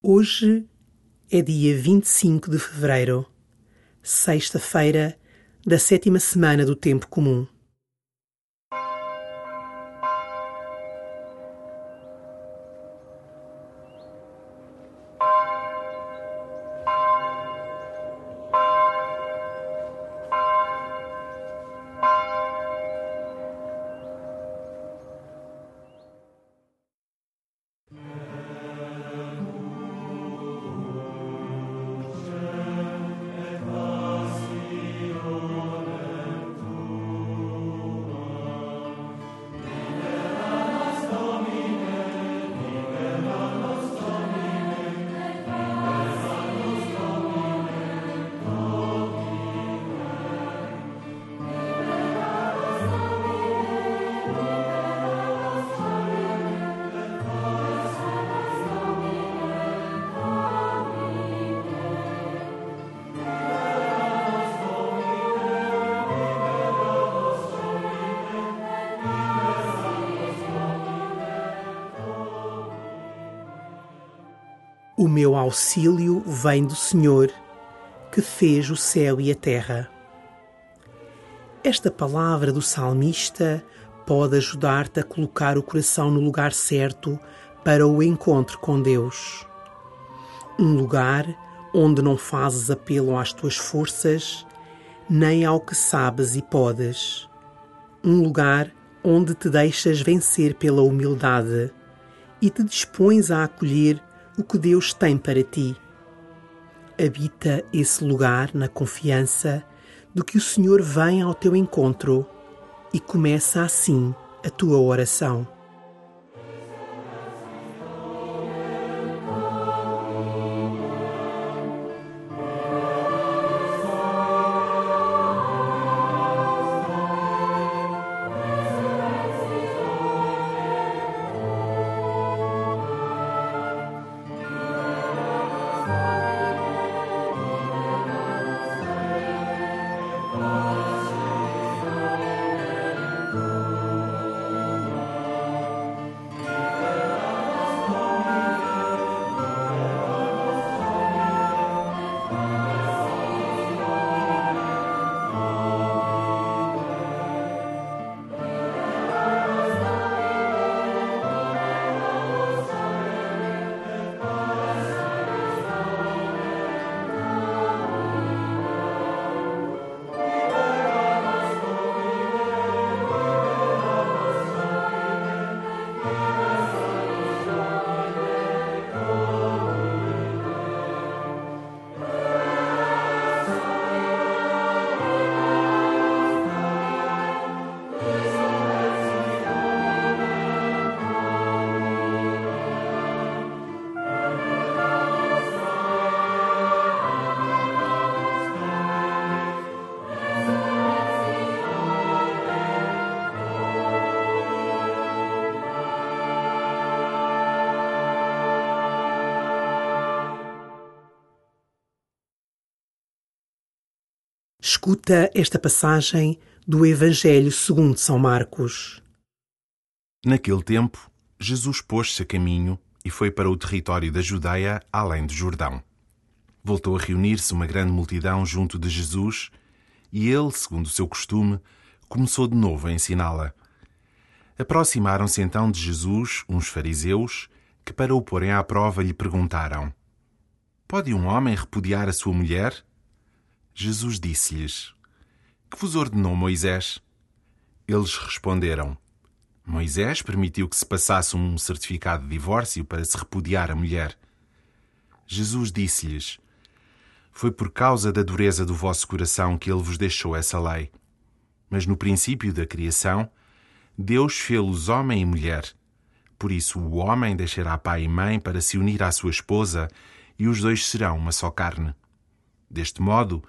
Hoje é dia 25 de fevereiro, sexta-feira da sétima semana do Tempo Comum. O meu auxílio vem do Senhor, que fez o céu e a terra. Esta palavra do salmista pode ajudar-te a colocar o coração no lugar certo para o encontro com Deus. Um lugar onde não fazes apelo às tuas forças, nem ao que sabes e podes. Um lugar onde te deixas vencer pela humildade e te dispões a acolher o que Deus tem para ti. Habita esse lugar na confiança de que o Senhor vem ao teu encontro e começa assim a tua oração. Escuta esta passagem do Evangelho segundo São Marcos. Naquele tempo, Jesus pôs-se a caminho e foi para o território da Judeia, além do Jordão. Voltou a reunir-se uma grande multidão junto de Jesus e ele, segundo o seu costume, começou de novo a ensiná-la. Aproximaram-se então de Jesus uns fariseus que, para o porem à prova, lhe perguntaram: Pode um homem repudiar a sua mulher? Jesus disse-lhes: Que vos ordenou Moisés? Eles responderam: Moisés permitiu que se passasse um certificado de divórcio para se repudiar a mulher. Jesus disse-lhes: Foi por causa da dureza do vosso coração que ele vos deixou essa lei. Mas no princípio da criação, Deus fê-los homem e mulher. Por isso, o homem deixará pai e mãe para se unir à sua esposa, e os dois serão uma só carne. Deste modo,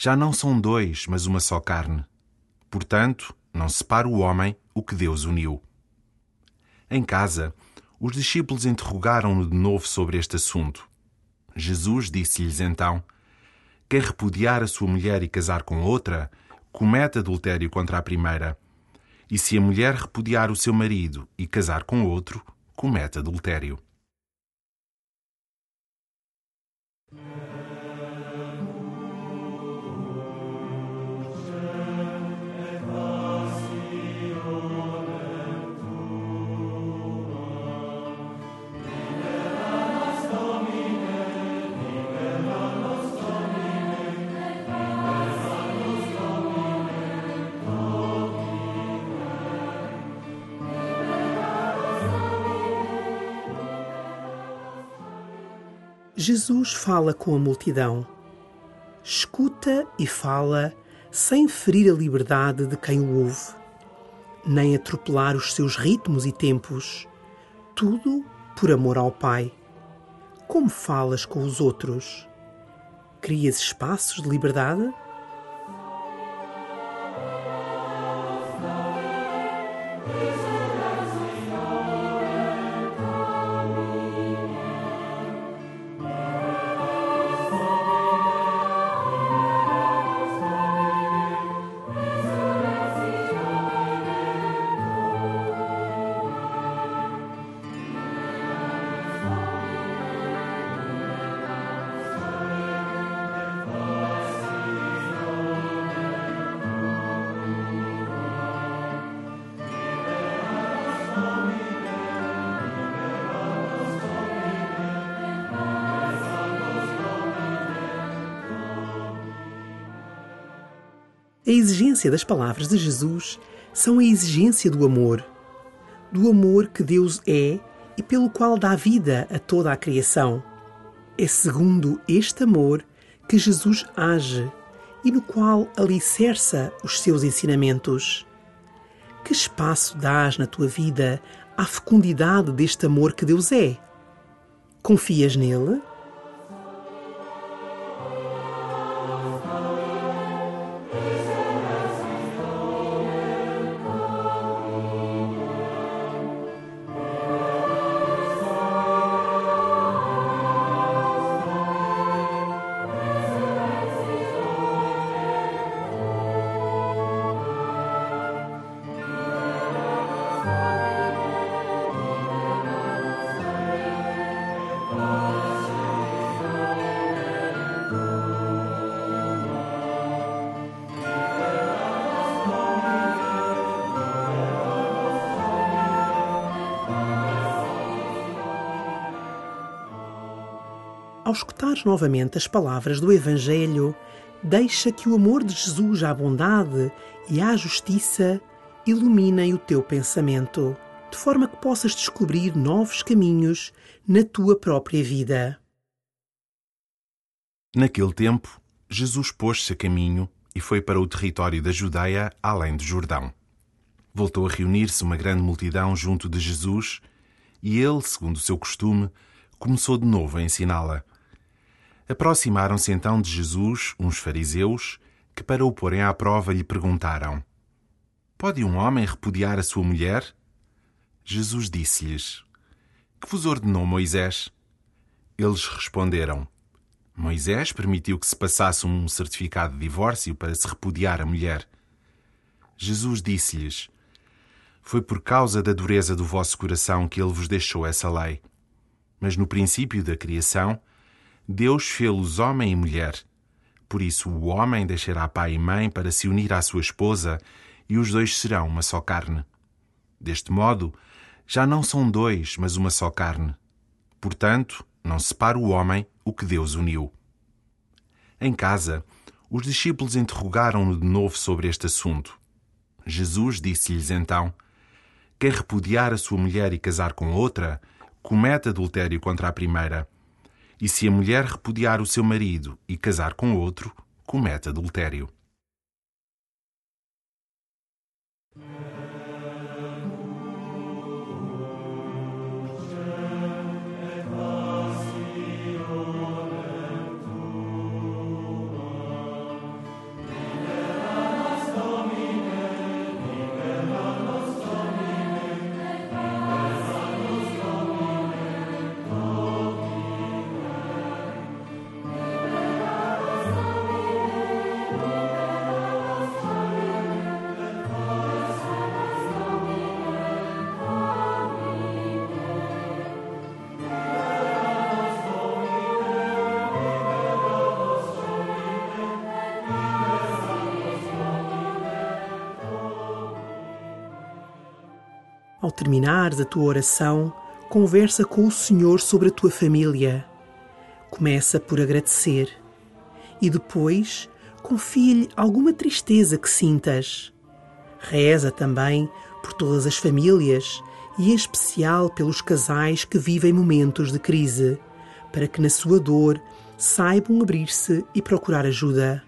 já não são dois, mas uma só carne. Portanto, não separa o homem o que Deus uniu. Em casa, os discípulos interrogaram-no de novo sobre este assunto. Jesus disse-lhes então: Quem repudiar a sua mulher e casar com outra, comete adultério contra a primeira. E se a mulher repudiar o seu marido e casar com outro, comete adultério. Jesus fala com a multidão. Escuta e fala sem ferir a liberdade de quem o ouve, nem atropelar os seus ritmos e tempos. Tudo por amor ao Pai. Como falas com os outros? Crias espaços de liberdade? A exigência das palavras de Jesus são a exigência do amor, do amor que Deus é e pelo qual dá vida a toda a criação. É segundo este amor que Jesus age e no qual alicerça os seus ensinamentos. Que espaço dás na tua vida à fecundidade deste amor que Deus é? Confias nele? Ao escutares novamente as palavras do Evangelho, deixa que o amor de Jesus à bondade e à justiça iluminem o teu pensamento, de forma que possas descobrir novos caminhos na tua própria vida. Naquele tempo, Jesus pôs-se a caminho e foi para o território da Judeia, além do Jordão. Voltou a reunir-se uma grande multidão junto de Jesus e ele, segundo o seu costume, começou de novo a ensiná-la. Aproximaram-se então de Jesus uns fariseus que, para o porem à prova, lhe perguntaram: Pode um homem repudiar a sua mulher? Jesus disse-lhes: Que vos ordenou Moisés? Eles responderam: Moisés permitiu que se passasse um certificado de divórcio para se repudiar a mulher. Jesus disse-lhes: Foi por causa da dureza do vosso coração que ele vos deixou essa lei. Mas no princípio da criação, Deus fê-los homem e mulher. Por isso, o homem deixará pai e mãe para se unir à sua esposa, e os dois serão uma só carne. Deste modo, já não são dois, mas uma só carne. Portanto, não separa o homem o que Deus uniu. Em casa, os discípulos interrogaram-no de novo sobre este assunto. Jesus disse-lhes então: Quem repudiar a sua mulher e casar com outra, comete adultério contra a primeira. E se a mulher repudiar o seu marido e casar com outro, comete adultério. Ao terminares a tua oração, conversa com o Senhor sobre a tua família. Começa por agradecer e depois confia-lhe alguma tristeza que sintas. Reza também por todas as famílias e em especial pelos casais que vivem momentos de crise, para que na sua dor saibam abrir-se e procurar ajuda.